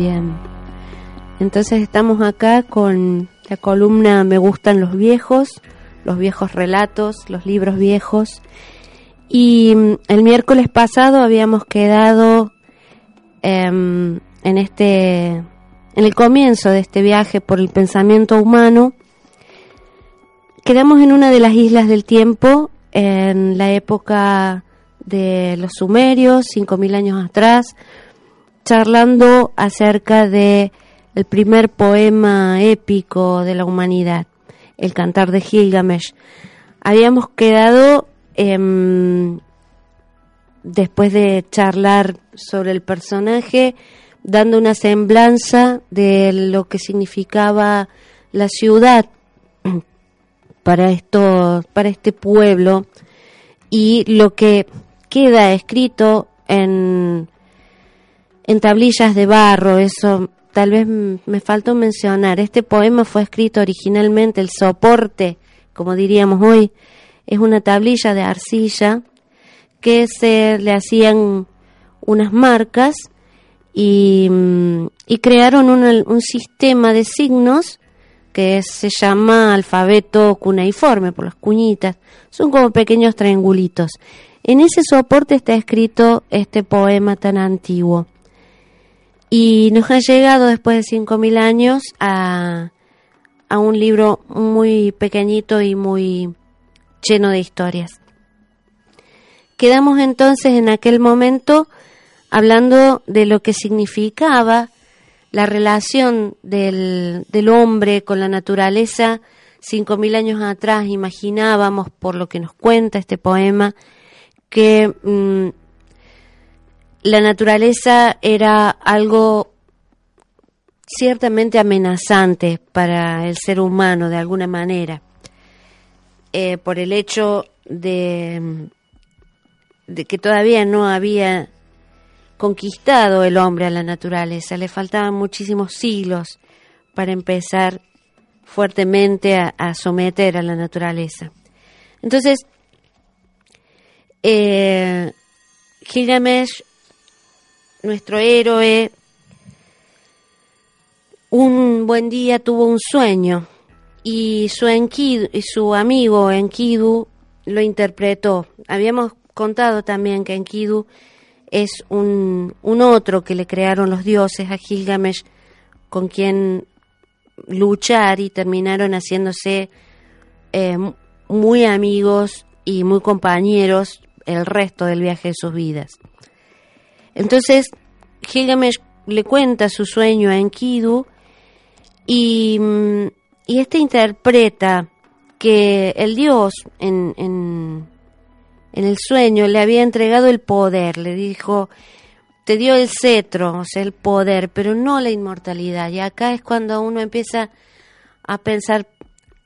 Bien. Entonces estamos acá con la columna Me gustan los viejos, los viejos relatos, los libros viejos. Y mm, el miércoles pasado habíamos quedado em, en este en el comienzo de este viaje por el pensamiento humano. Quedamos en una de las islas del tiempo en la época de los sumerios, 5000 años atrás, charlando acerca de el primer poema épico de la humanidad, el Cantar de Gilgamesh. Habíamos quedado em, después de charlar sobre el personaje, dando una semblanza de lo que significaba la ciudad para esto, para este pueblo y lo que queda escrito en, en tablillas de barro, eso tal vez me faltó mencionar. Este poema fue escrito originalmente, el soporte, como diríamos hoy, es una tablilla de arcilla que se le hacían unas marcas y, crearon un, un sistema de signos que se llama alfabeto cuneiforme por las cuñitas. Son como pequeños triangulitos. En ese soporte está escrito este poema tan antiguo. Y nos ha llegado después de 5.000 años a, a un libro muy pequeñito y muy lleno de historias. Quedamos entonces en aquel momento hablando de lo que significaba la relación del, del hombre con la naturaleza. Cinco mil años atrás imaginábamos, por lo que nos cuenta este poema, que mm, la naturaleza era algo ciertamente amenazante para el ser humano de alguna manera, eh, por el hecho de, que todavía no había conquistado el hombre a la naturaleza, le faltaban muchísimos siglos para empezar fuertemente a, someter a la naturaleza. Entonces, eh, Gilgamesh, nuestro héroe, un buen día tuvo un sueño y su, Enkidu, y su amigo Enkidu lo interpretó. Habíamos contado también que Enkidu es un, un otro que le crearon los dioses a Gilgamesh con quien luchar y terminaron haciéndose eh, muy amigos y muy compañeros el resto del viaje de sus vidas. Entonces, Gilgamesh le cuenta su sueño a Enkidu y, y este interpreta que el dios en, en, en el sueño le había entregado el poder, le dijo, te dio el cetro, o sea, el poder, pero no la inmortalidad. Y acá es cuando uno empieza a pensar,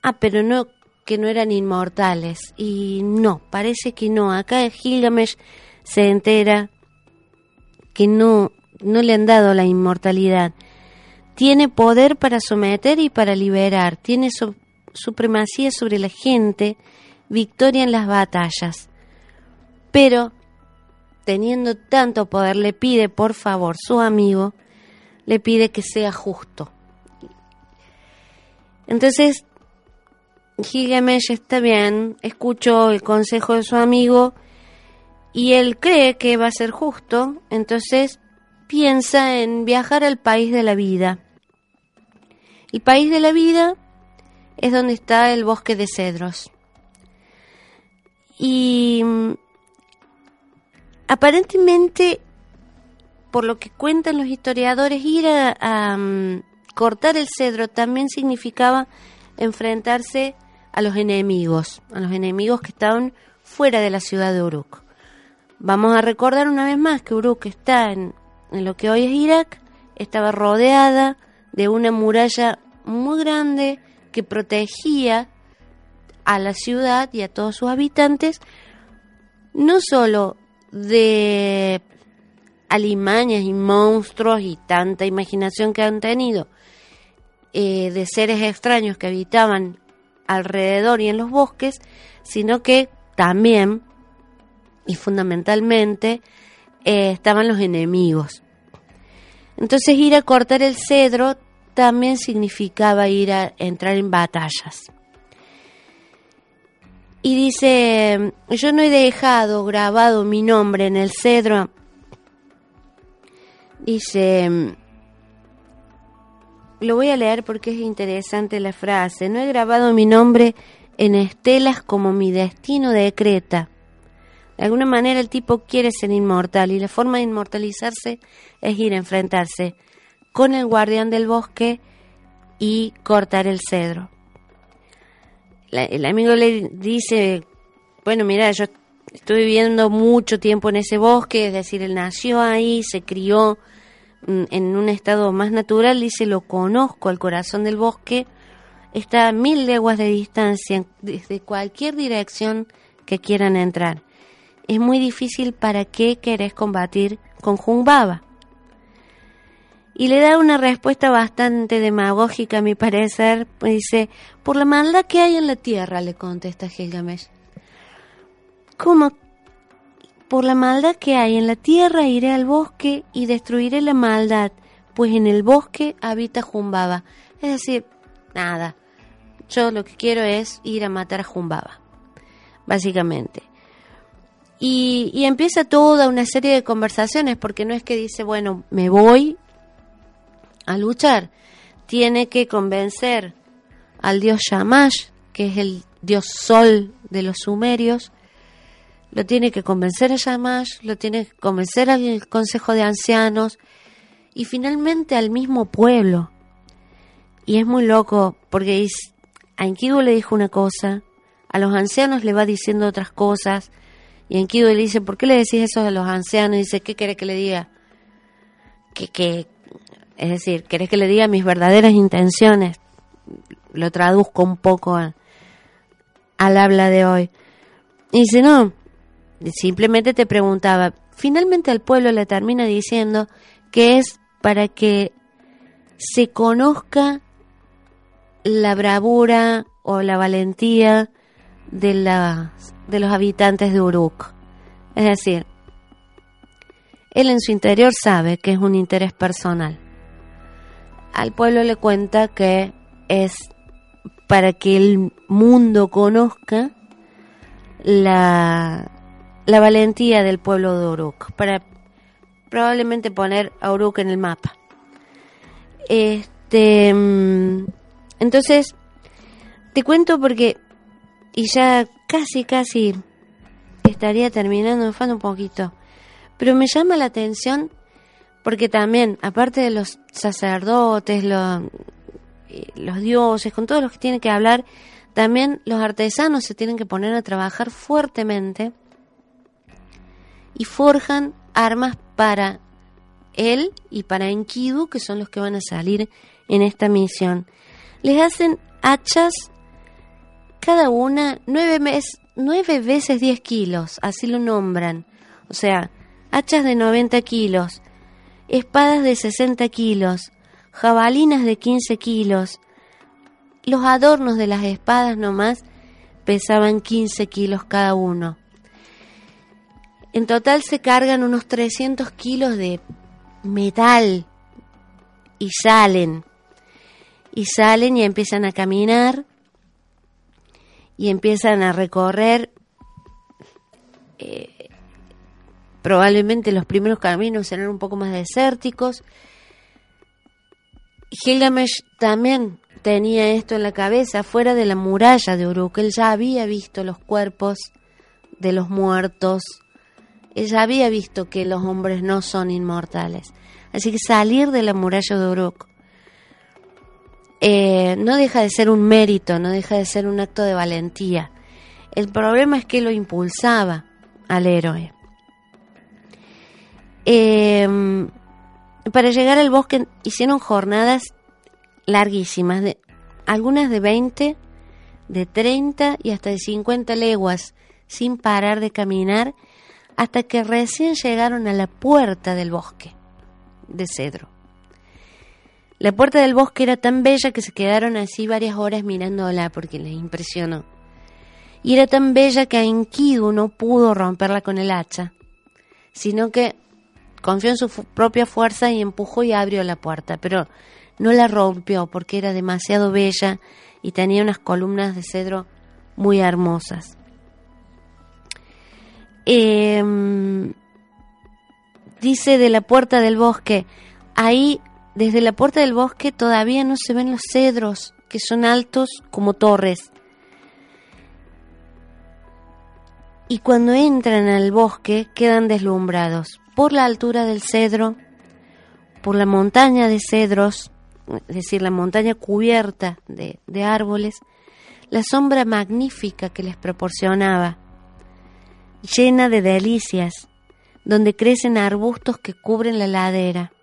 ah, pero no, que no eran inmortales. Y no, parece que no. Acá Gilgamesh se entera que no, no le han dado la inmortalidad. Tiene poder para someter y para liberar, tiene supremacía sobre la gente, victoria en las batallas pero teniendo tanto poder le pide por favor su amigo, le pide que sea justo. Entonces, Gilgamesh está bien, escuchó el consejo de su amigo y él cree que va a ser justo, entonces piensa en viajar al país de la vida. El país de la vida es donde está el bosque de cedros. Y aparentemente, por lo que cuentan los historiadores, ir a, mm, cortar el cedro también significaba enfrentarse a los enemigos, a los enemigos que estaban fuera de la ciudad de Uruk. Vamos a recordar una vez más que Uruk está en, lo que hoy es Irak, estaba rodeada de una muralla muy grande que protegía a la ciudad y a todos sus habitantes, no solo de alimañas y monstruos y tanta imaginación que han tenido eh, de seres extraños que habitaban alrededor y en los bosques, sino que también y fundamentalmente eh, estaban los enemigos. Entonces ir a cortar el cedro también significaba ir a entrar en batallas. Y dice, yo no he dejado grabado mi nombre en el cedro. Dice, lo voy a leer porque es interesante la frase, no he grabado mi nombre en estelas como mi destino decreta. De alguna manera el tipo quiere ser inmortal y la forma de inmortalizarse es ir a enfrentarse con el guardián del bosque y cortar el cedro. el amigo le dice, bueno, mira, yo estuve viviendo mucho tiempo en ese bosque, es decir, él nació ahí, se crió mm, en un estado más natural, dice, lo conozco, el corazón del bosque está a mil leguas de distancia, desde cualquier dirección que quieran entrar. Es muy difícil para qué querés combatir con Jumbaba. Y le da una respuesta bastante demagógica, a mi parecer. Dice, por la maldad que hay en la tierra, le contesta Gilgamesh. ¿Cómo? Por la maldad que hay en la tierra iré al bosque y destruiré la maldad, pues en el bosque habita Jumbaba. Es decir, nada, yo lo que quiero es ir a matar a Jumbaba, básicamente. Y, empieza toda una serie de conversaciones, porque no es que dice, bueno, me voy a luchar. Tiene que convencer al dios Shamash, que es el dios sol de los sumerios, lo tiene que convencer a Shamash, lo tiene que convencer al consejo de ancianos y finalmente al mismo pueblo. Y es muy loco porque a Enkidu le dijo una cosa, a los ancianos le va diciendo otras cosas, y Enkidu le dice, ¿por qué le decís eso a los ancianos? Y dice, ¿qué quiere que le diga? Que, que, es decir, ¿querés que le diga mis verdaderas intenciones? Lo traduzco un poco al habla de hoy. Y dice, no, simplemente te preguntaba. Finalmente el pueblo le termina diciendo que es para que se conozca la bravura o la valentía de, la, de los habitantes de Uruk. Es decir, él en su interior sabe que es un interés personal. Al pueblo le cuenta que es para que el mundo conozca la, la valentía del pueblo de Uruk, para probablemente poner a Uruk en el mapa. Este mm, entonces, te cuento porque, y ya casi, casi estaría terminando, me falta un poquito, pero me llama la atención porque también, aparte de los sacerdotes, los, eh, los dioses, con todos los que tienen que hablar, también los artesanos se tienen que poner a trabajar fuertemente y forjan armas para él y para Enkidu, que son los que van a salir en esta misión. Les hacen hachas cada una nueve, veces 10 kilos, así lo nombran. O sea, hachas de 90 kilos, espadas de 60 kilos, jabalinas de 15 kilos. Los adornos de las espadas nomás pesaban 15 kilos cada uno. En total se cargan unos 300 kilos de metal y salen y salen y empiezan a caminar y empiezan a recorrer eh, probablemente los primeros caminos serán un poco más desérticos. Gilgamesh también tenía esto en la cabeza, fuera de la muralla de Uruk. Él ya había visto los cuerpos de los muertos. Él ya había visto que los hombres no son inmortales. Así que salir de la muralla de Uruk eh, no deja de ser un mérito, no deja de ser un acto de valentía. El problema es que lo impulsaba al héroe. Eh, para llegar al bosque hicieron jornadas larguísimas, de, algunas de 20, de 30 y hasta de 50 leguas, sin parar de caminar, hasta que recién llegaron a la puerta del bosque de cedro. La puerta del bosque era tan bella que se quedaron así varias horas mirándola porque les impresionó. Y era tan bella que Enkidu no pudo romperla con el hacha, sino que confió en su propia fuerza y empujó y abrió la puerta, pero no la rompió porque era demasiado bella y tenía unas columnas de cedro muy hermosas. Em, dice de la puerta del bosque, ahí desde la puerta del bosque todavía no se ven los cedros, que son altos como torres. Y cuando entran al bosque quedan deslumbrados por la altura del cedro, por la montaña de cedros, es decir, la montaña cubierta de, de árboles, la sombra magnífica que les proporcionaba, llena de delicias, donde crecen arbustos que cubren la ladera.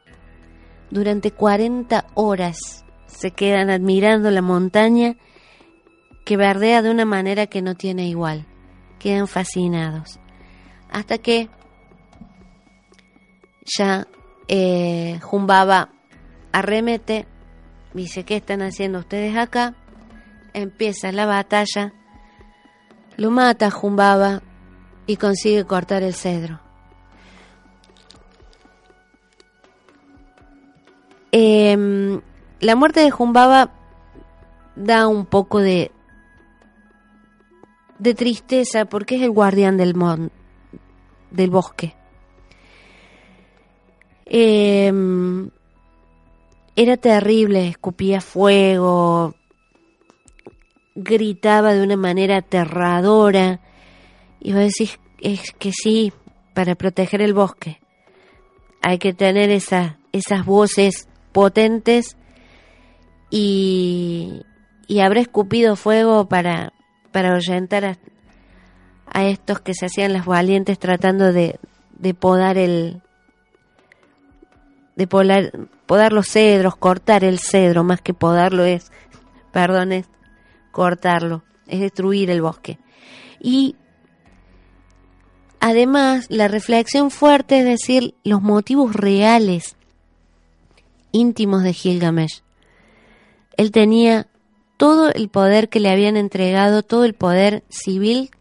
Durante 40 horas se quedan admirando la montaña que verdea de una manera que no tiene igual. Quedan fascinados. Hasta que ya eh, Jumbaba arremete, dice, ¿qué están haciendo ustedes acá? Empieza la batalla, lo mata Jumbaba y consigue cortar el cedro. Em, la muerte de Jumbaba da un poco de, de tristeza porque es el guardián del, del bosque. Em, era terrible, escupía fuego, gritaba de una manera aterradora. Y vos decís, es que sí, para proteger el bosque hay que tener esa, esas voces potentes y, y habrá escupido fuego para, para ahuyentar a, estos que se hacían las valientes tratando de, de podar el de podar, podar los cedros, cortar el cedro, más que podarlo es, perdón, es cortarlo, es destruir el bosque. Y además, la reflexión fuerte es decir, los motivos reales íntimos de Gilgamesh. Él tenía todo el poder que le habían entregado, todo el poder civil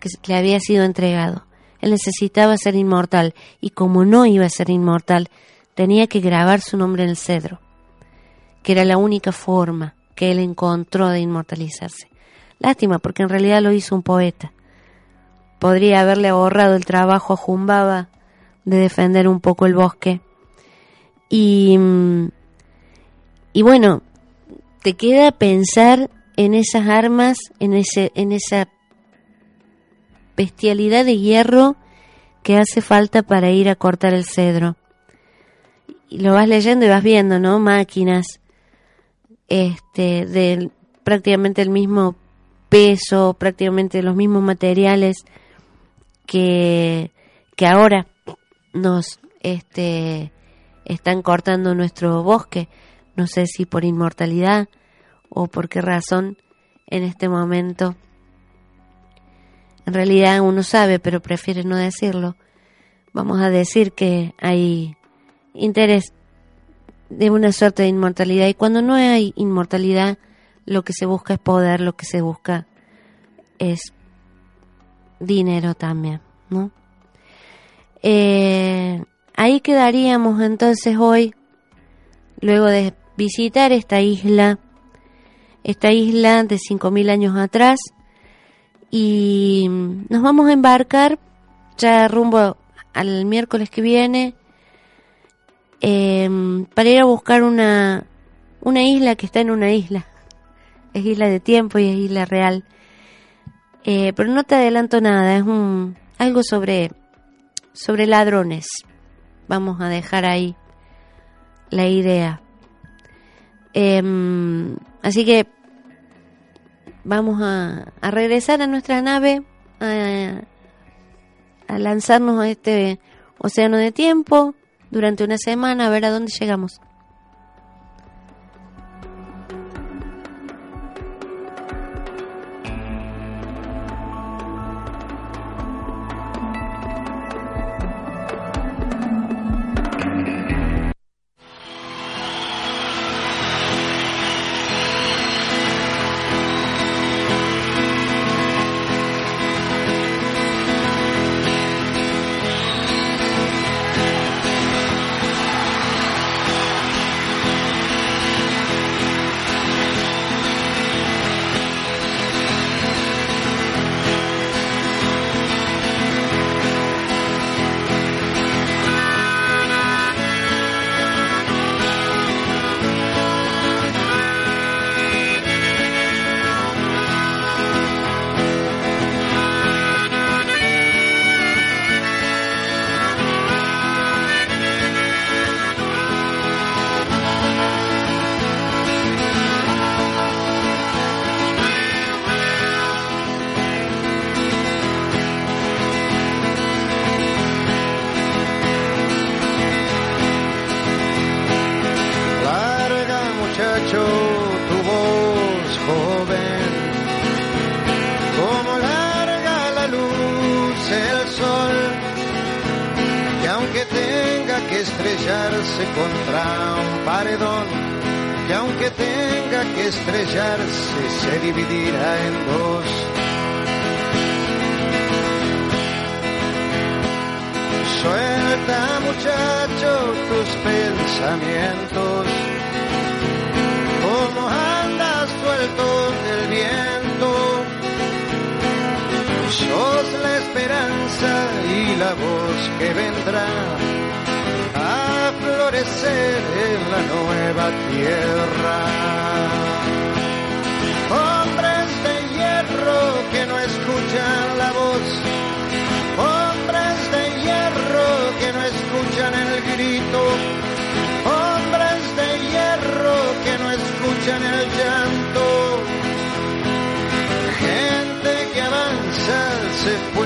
que le había sido entregado. Él necesitaba ser inmortal y como no iba a ser inmortal, tenía que grabar su nombre en el cedro, que era la única forma que él encontró de inmortalizarse. Lástima, porque en realidad lo hizo un poeta. Podría haberle ahorrado el trabajo a Jumbaba de defender un poco el bosque y, y bueno, te queda pensar en esas armas, en, ese, en esa bestialidad de hierro que hace falta para ir a cortar el cedro. Y lo vas leyendo y vas viendo, ¿no? Máquinas este, de prácticamente el mismo peso, prácticamente los mismos materiales que, que ahora nos este, están cortando nuestro bosque. No sé si por inmortalidad o por qué razón en este momento. En realidad uno sabe, pero prefiere no decirlo. Vamos a decir que hay interés de una suerte de inmortalidad y cuando no hay inmortalidad lo que se busca es poder, lo que se busca es dinero también, ¿no? Eh, Ahí quedaríamos entonces hoy, luego de visitar esta isla, esta isla de 5.000 años atrás, y nos vamos a embarcar ya rumbo al miércoles que viene em, para ir a buscar una, una isla que está en una isla. Es isla de tiempo y es isla real. Eh, pero no te adelanto nada, es un, algo sobre, sobre ladrones vamos a dejar ahí la idea. Em, así que vamos a, a, regresar a nuestra nave, a, a lanzarnos a este océano de tiempo durante una semana a ver a dónde llegamos. Estrellarse contra un paredón, que aunque tenga que estrellarse se dividirá en dos. Suelta muchacho tus pensamientos, como andas suelto del viento sos la esperanza y la voz que vendrá florecer en la nueva tierra. Hombres de hierro que no escuchan la voz, hombres de hierro que no escuchan el grito, hombres de hierro que no escuchan el llanto. Se puede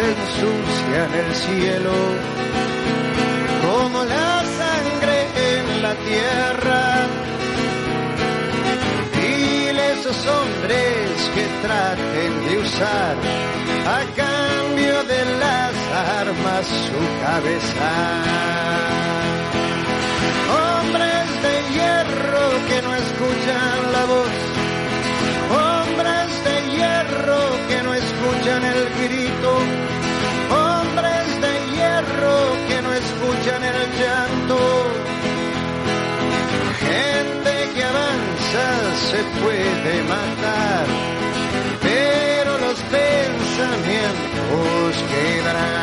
en el cielo, como la sangre en la tierra. Dile a esos hombres que traten de usar a cambio de las armas su cabeza. Hombres de hierro que no escuchan la voz, se puede matar, pero los pensamientos quedarán.